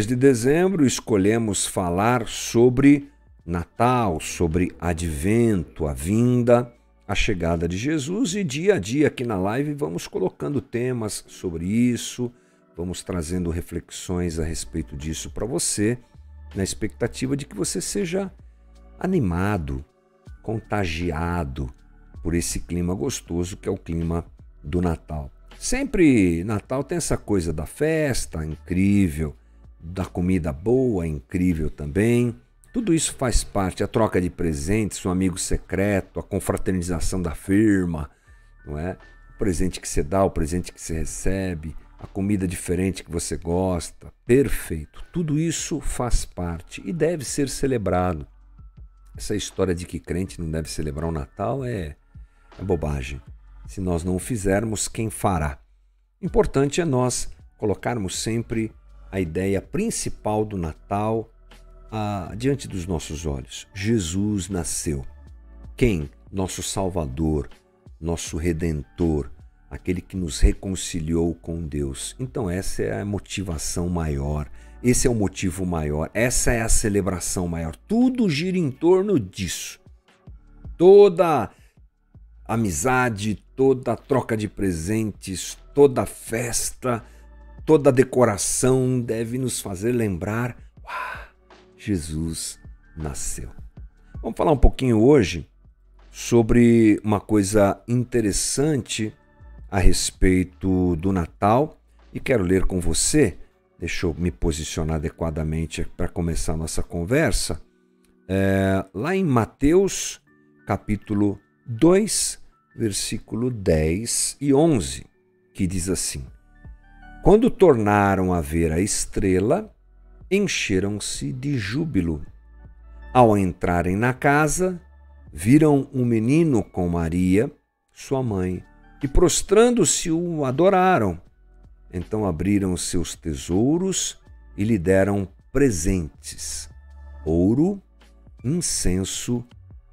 mês de dezembro, escolhemos falar sobre Natal, sobre advento, a vinda, a chegada de Jesus e dia a dia aqui na live vamos colocando temas sobre isso, vamos trazendo reflexões a respeito disso para você, na expectativa de que você seja animado, contagiado por esse clima gostoso que é o clima do Natal. Sempre Natal tem essa coisa da festa incrível, da comida boa incrível também. Tudo isso faz parte, a troca de presentes, o amigo secreto, a confraternização da firma, não é? O presente que você dá, o presente que você recebe, a comida diferente que você gosta, perfeito. Tudo isso faz parte e deve ser celebrado. Essa história de que crente não deve celebrar o Natal é, é bobagem. Se nós não o fizermos, quem fará? Importante é nós colocarmos sempre a ideia principal do Natal ah, diante dos nossos olhos. Jesus nasceu. Quem? Nosso Salvador, nosso Redentor, aquele que nos reconciliou com Deus. Então, essa é a motivação maior, esse é o motivo maior, essa é a celebração maior. Tudo gira em torno disso. Toda amizade, toda troca de presentes, toda festa, toda decoração deve nos fazer lembrar: uau, Jesus nasceu. Vamos falar um pouquinho hoje sobre uma coisa interessante a respeito do Natal e quero ler com você. Deixa eu me posicionar adequadamente para começar a nossa conversa. É, lá em Mateus, capítulo 2, versículo 10 e 11, que diz assim: Quando tornaram a ver a estrela, encheram-se de júbilo. Ao entrarem na casa, viram um menino com Maria, sua mãe, e prostrando-se o adoraram. Então abriram seus tesouros e lhe deram presentes: ouro, incenso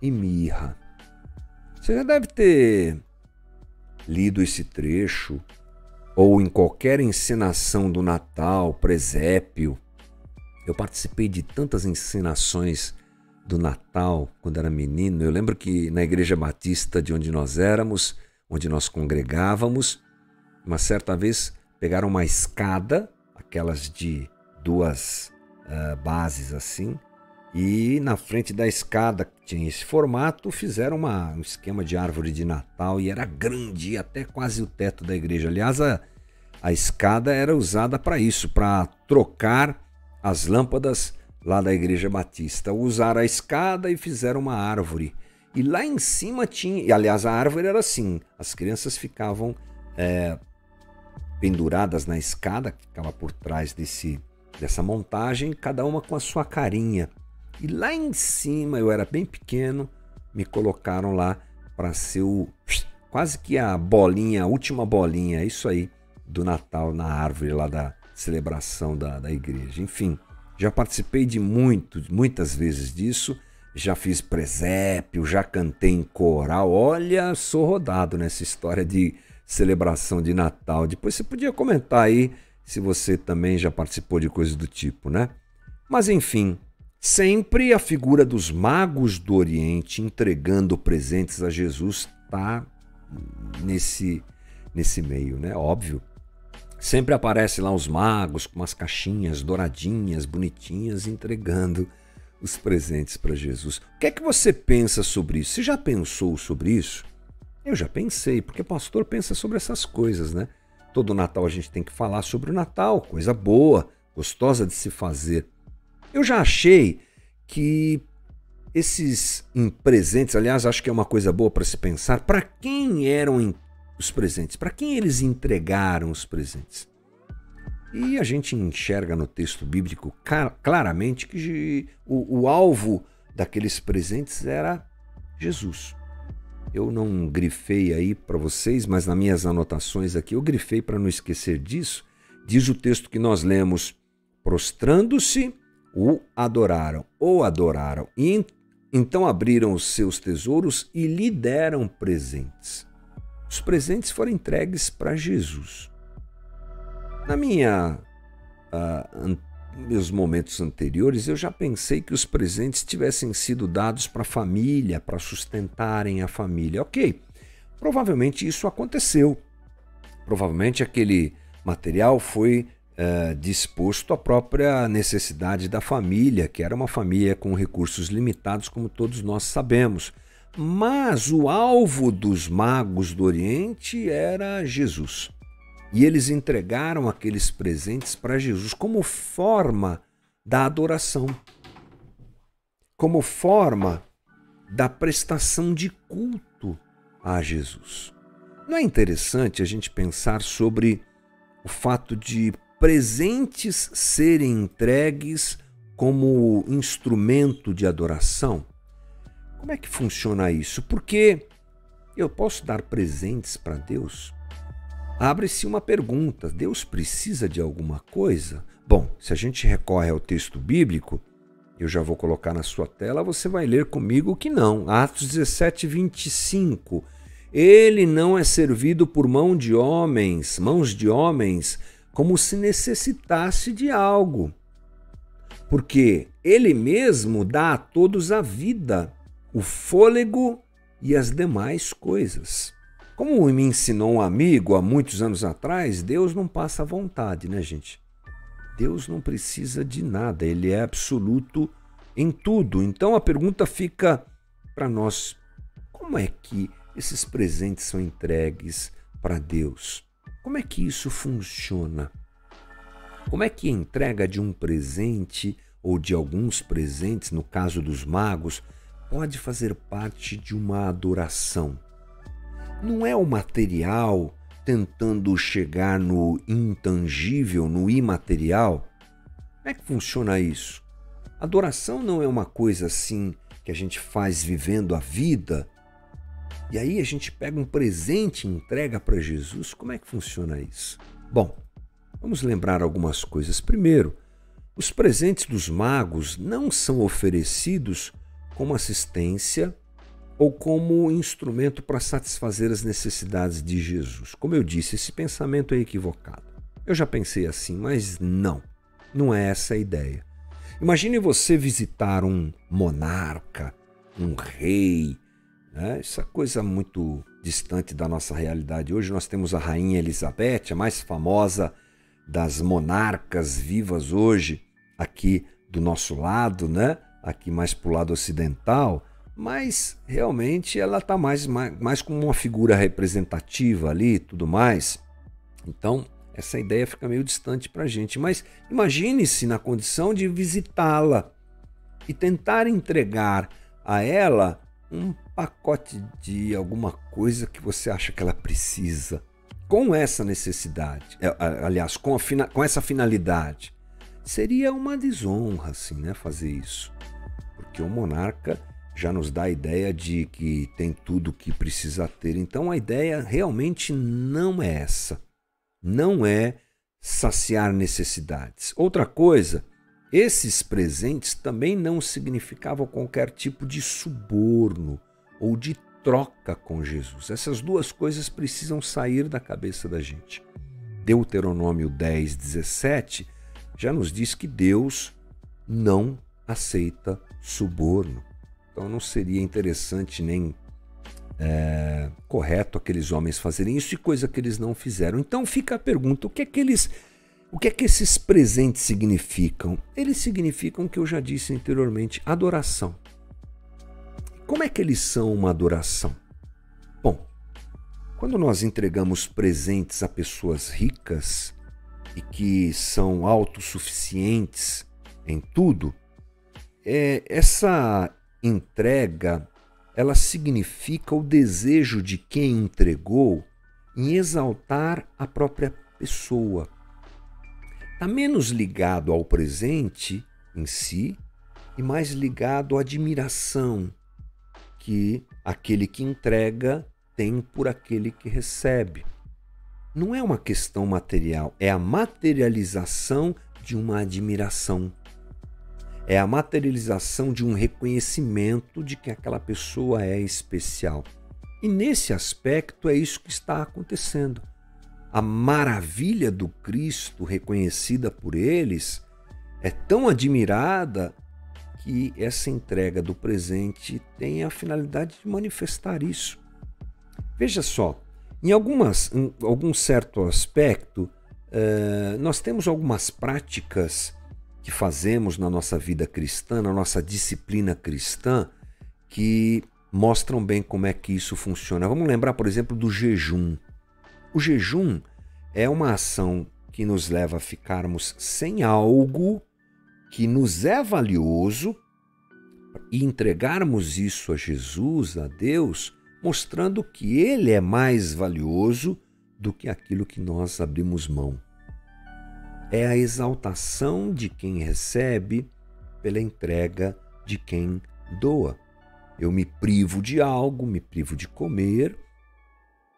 e mirra. Você já deve ter lido esse trecho, ou em qualquer encenação do Natal, presépio, eu participei de tantas encenações do Natal quando era menino. Eu lembro que na igreja batista de onde nós éramos, onde nós congregávamos, uma certa vez pegaram uma escada, aquelas de duas uh, bases assim, e na frente da escada que tinha esse formato, fizeram uma, um esquema de árvore de Natal e era grande, até quase o teto da igreja. Aliás, a, a escada era usada para isso, para trocar as lâmpadas lá da Igreja Batista. Usaram a escada e fizeram uma árvore. E lá em cima tinha. E aliás, a árvore era assim: as crianças ficavam é, penduradas na escada, que ficava por trás desse, dessa montagem, cada uma com a sua carinha. E lá em cima, eu era bem pequeno, me colocaram lá para ser o. quase que a bolinha, a última bolinha, isso aí, do Natal na árvore lá da, celebração da, da igreja. Enfim, já participei de muito, muitas vezes disso, já fiz presépio, já cantei em coral. Olha, sou rodado nessa história de celebração de Natal. Depois você podia comentar aí se você também já participou de coisas do tipo, né? Mas enfim, sempre a figura dos magos do Oriente entregando presentes a Jesus está nesse nesse meio, né? Óbvio. Sempre aparece lá os magos com umas caixinhas douradinhas, bonitinhas, entregando os presentes para Jesus. O que é que você pensa sobre isso? Você já pensou sobre isso? Eu já pensei, porque pastor pensa sobre essas coisas, né? Todo Natal a gente tem que falar sobre o Natal, coisa boa, gostosa de se fazer. Eu já achei que esses presentes, aliás, acho que é uma coisa boa para se pensar, para quem eram os presentes? Para quem eles entregaram os presentes? E a gente enxerga no texto bíblico claramente que o, o alvo daqueles presentes era Jesus. Eu não grifei aí para vocês, mas nas minhas anotações aqui eu grifei para não esquecer disso. Diz o texto que nós lemos: prostrando-se, o adoraram, ou adoraram, e então abriram os seus tesouros e lhe deram presentes. Os presentes foram entregues para Jesus. Na minha uh, meus momentos anteriores, eu já pensei que os presentes tivessem sido dados para a família, para sustentarem a família. Ok, provavelmente isso aconteceu. Provavelmente aquele material foi uh, disposto à própria necessidade da família, que era uma família com recursos limitados, como todos nós sabemos. Mas o alvo dos magos do Oriente era Jesus. E eles entregaram aqueles presentes para Jesus como forma da adoração, como forma da prestação de culto a Jesus. Não é interessante a gente pensar sobre o fato de presentes serem entregues como instrumento de adoração? Como é que funciona isso? Porque eu posso dar presentes para Deus? Abre-se uma pergunta: Deus precisa de alguma coisa? Bom, se a gente recorre ao texto bíblico, eu já vou colocar na sua tela, você vai ler comigo que não. Atos 17, 25. Ele não é servido por mão de homens, mãos de homens, como se necessitasse de algo. Porque ele mesmo dá a todos a vida, o fôlego e as demais coisas. Como me ensinou um amigo há muitos anos atrás, Deus não passa vontade, né, gente? Deus não precisa de nada, ele é absoluto em tudo. Então a pergunta fica para nós: como é que esses presentes são entregues para Deus? Como é que isso funciona? Como é que a entrega de um presente ou de alguns presentes, no caso dos magos, pode fazer parte de uma adoração? não é o material tentando chegar no intangível, no imaterial. Como é que funciona isso? Adoração não é uma coisa assim que a gente faz vivendo a vida e aí a gente pega um presente e entrega para Jesus. Como é que funciona isso? Bom, vamos lembrar algumas coisas. Primeiro, os presentes dos magos não são oferecidos como assistência ou como instrumento para satisfazer as necessidades de Jesus. Como eu disse, esse pensamento é equivocado. Eu já pensei assim, mas não, não é essa a ideia. Imagine você visitar um monarca, um rei, né? essa coisa muito distante da nossa realidade. Hoje nós temos a Rainha Elizabeth, a mais famosa das monarcas vivas hoje, aqui do nosso lado, né? aqui mais para o lado ocidental mas realmente ela está mais, mais, mais como uma figura representativa ali e tudo mais. Então, essa ideia fica meio distante para a gente. Mas imagine-se na condição de visitá-la e tentar entregar a ela um pacote de alguma coisa que você acha que ela precisa. Com essa necessidade, é, aliás, com, a, com essa finalidade. Seria uma desonra, assim, né, fazer isso. Porque o monarca já nos dá a ideia de que tem tudo o que precisa ter. Então a ideia realmente não é essa. Não é saciar necessidades. Outra coisa, esses presentes também não significavam qualquer tipo de suborno ou de troca com Jesus. Essas duas coisas precisam sair da cabeça da gente. Deuteronômio 10, 17 já nos diz que Deus não aceita suborno. Então não seria interessante nem é, correto aqueles homens fazerem isso e coisa que eles não fizeram. Então fica a pergunta: o que é que eles. O que é que esses presentes significam? Eles significam que eu já disse anteriormente, adoração. Como é que eles são uma adoração? Bom, quando nós entregamos presentes a pessoas ricas e que são autossuficientes em tudo, é, essa entrega, ela significa o desejo de quem entregou em exaltar a própria pessoa. Está menos ligado ao presente em si e mais ligado à admiração que aquele que entrega tem por aquele que recebe. Não é uma questão material, é a materialização de uma admiração é a materialização de um reconhecimento de que aquela pessoa é especial. E nesse aspecto é isso que está acontecendo. A maravilha do Cristo reconhecida por eles é tão admirada que essa entrega do presente tem a finalidade de manifestar isso. Veja só, em, algumas, em algum certo aspecto, uh, nós temos algumas práticas que fazemos na nossa vida cristã, na nossa disciplina cristã, que mostram bem como é que isso funciona. Vamos lembrar, por exemplo, do jejum. O jejum é uma ação que nos leva a ficarmos sem algo que nos é valioso e entregarmos isso a Jesus, a Deus, mostrando que Ele é mais valioso do que aquilo que nós abrimos mão. É a exaltação de quem recebe pela entrega de quem doa. Eu me privo de algo, me privo de comer,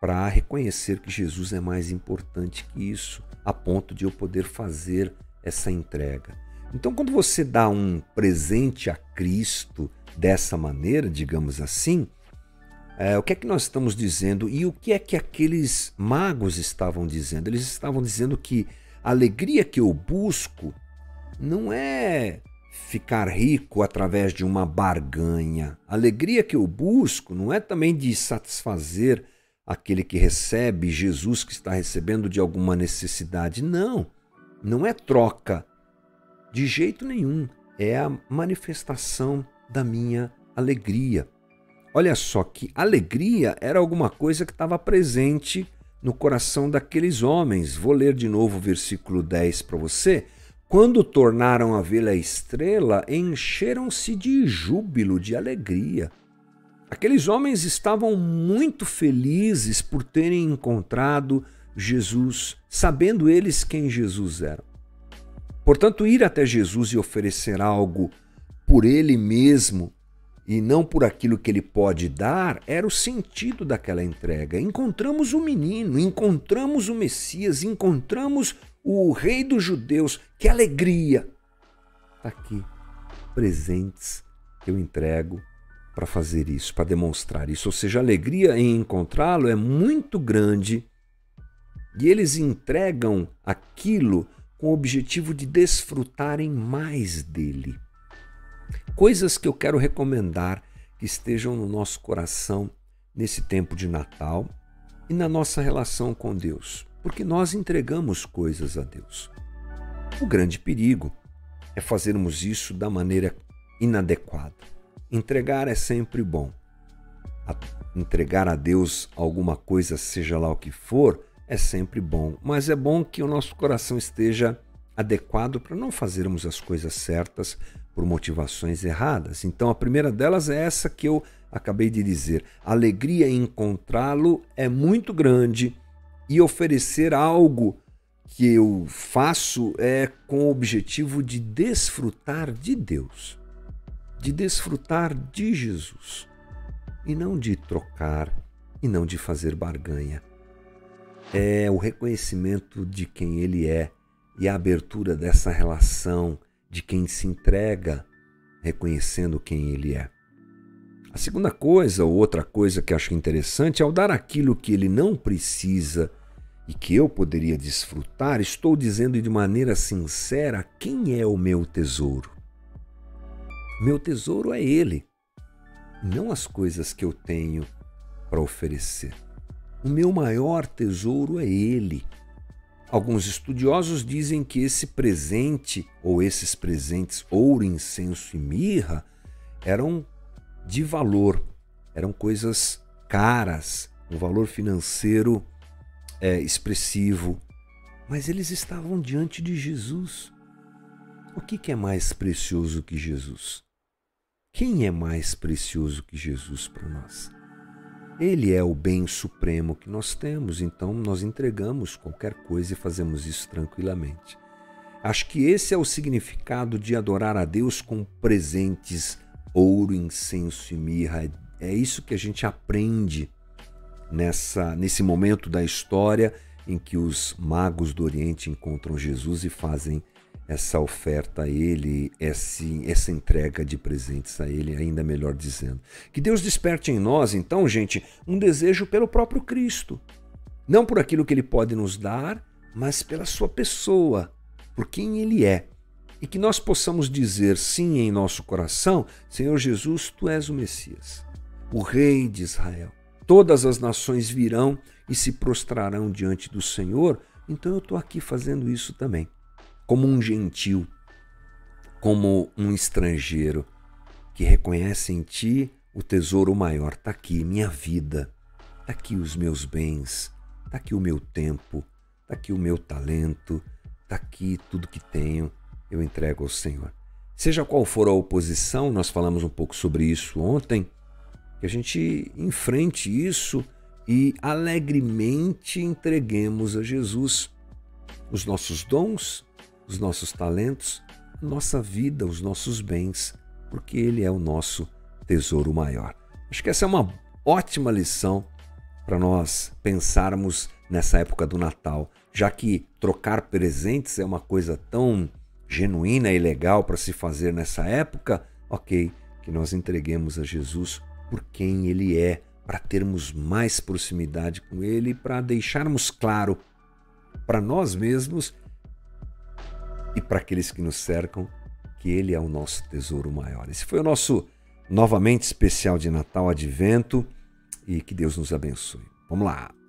para reconhecer que Jesus é mais importante que isso, a ponto de eu poder fazer essa entrega. Então, quando você dá um presente a Cristo dessa maneira, digamos assim, é, o que é que nós estamos dizendo e o que é que aqueles magos estavam dizendo? Eles estavam dizendo que a alegria que eu busco não é ficar rico através de uma barganha. A alegria que eu busco não é também de satisfazer aquele que recebe, Jesus que está recebendo de alguma necessidade. Não, não é troca de jeito nenhum. É a manifestação da minha alegria. Olha só que alegria era alguma coisa que estava presente no coração daqueles homens. Vou ler de novo o versículo 10 para você. Quando tornaram a ver a estrela, encheram-se de júbilo, de alegria. Aqueles homens estavam muito felizes por terem encontrado Jesus, sabendo eles quem Jesus era. Portanto, ir até Jesus e oferecer algo por ele mesmo e não por aquilo que ele pode dar era o sentido daquela entrega. Encontramos o menino, encontramos o Messias, encontramos o Rei dos Judeus. Que alegria! Está aqui, presentes que eu entrego para fazer isso, para demonstrar isso. Ou seja, a alegria em encontrá-lo é muito grande e eles entregam aquilo com o objetivo de desfrutarem mais dele. Coisas que eu quero recomendar que estejam no nosso coração nesse tempo de Natal e na nossa relação com Deus, porque nós entregamos coisas a Deus. O grande perigo é fazermos isso da maneira inadequada. Entregar é sempre bom. Entregar a Deus alguma coisa, seja lá o que for, é sempre bom, mas é bom que o nosso coração esteja adequado para não fazermos as coisas certas por motivações erradas. Então, a primeira delas é essa que eu acabei de dizer. A alegria em encontrá-lo é muito grande e oferecer algo que eu faço é com o objetivo de desfrutar de Deus, de desfrutar de Jesus e não de trocar e não de fazer barganha é o reconhecimento de quem ele é e a abertura dessa relação de quem se entrega reconhecendo quem ele é. A segunda coisa, ou outra coisa que acho interessante, é ao dar aquilo que ele não precisa e que eu poderia desfrutar, estou dizendo de maneira sincera quem é o meu tesouro. Meu tesouro é ele, não as coisas que eu tenho para oferecer. O meu maior tesouro é Ele. Alguns estudiosos dizem que esse presente, ou esses presentes, ouro, incenso e mirra, eram de valor, eram coisas caras, um valor financeiro é, expressivo, mas eles estavam diante de Jesus. O que, que é mais precioso que Jesus? Quem é mais precioso que Jesus para nós? Ele é o bem supremo que nós temos, então nós entregamos qualquer coisa e fazemos isso tranquilamente. Acho que esse é o significado de adorar a Deus com presentes, ouro, incenso e mirra. É isso que a gente aprende nessa nesse momento da história em que os magos do Oriente encontram Jesus e fazem essa oferta a Ele, esse, essa entrega de presentes a Ele, ainda melhor dizendo. Que Deus desperte em nós, então, gente, um desejo pelo próprio Cristo. Não por aquilo que Ele pode nos dar, mas pela Sua pessoa, por quem Ele é. e que nós possamos dizer sim em nosso coração: Senhor Jesus, tu és o Messias, o Rei de Israel. Todas as nações virão e se prostrarão diante do Senhor, então eu estou aqui fazendo isso também, como um gentil, como um estrangeiro que reconhece em ti o tesouro maior. Está aqui minha vida, está aqui os meus bens, está aqui o meu tempo, está aqui o meu talento, está aqui tudo que tenho. Eu entrego ao Senhor. Seja qual for a oposição, nós falamos um pouco sobre isso ontem, que a gente enfrente isso e alegremente entreguemos a Jesus os nossos dons, os nossos talentos, nossa vida, os nossos bens, porque Ele é o nosso tesouro maior. Acho que essa é uma ótima lição para nós pensarmos nessa época do Natal, já que trocar presentes é uma coisa tão genuína e legal para se fazer nessa época, ok, que nós entreguemos a Jesus por quem Ele é, para termos mais proximidade com Ele, para deixarmos claro para nós mesmos e para aqueles que nos cercam que Ele é o nosso tesouro maior. Esse foi o nosso novamente especial de Natal Advento e que Deus nos abençoe. Vamos lá!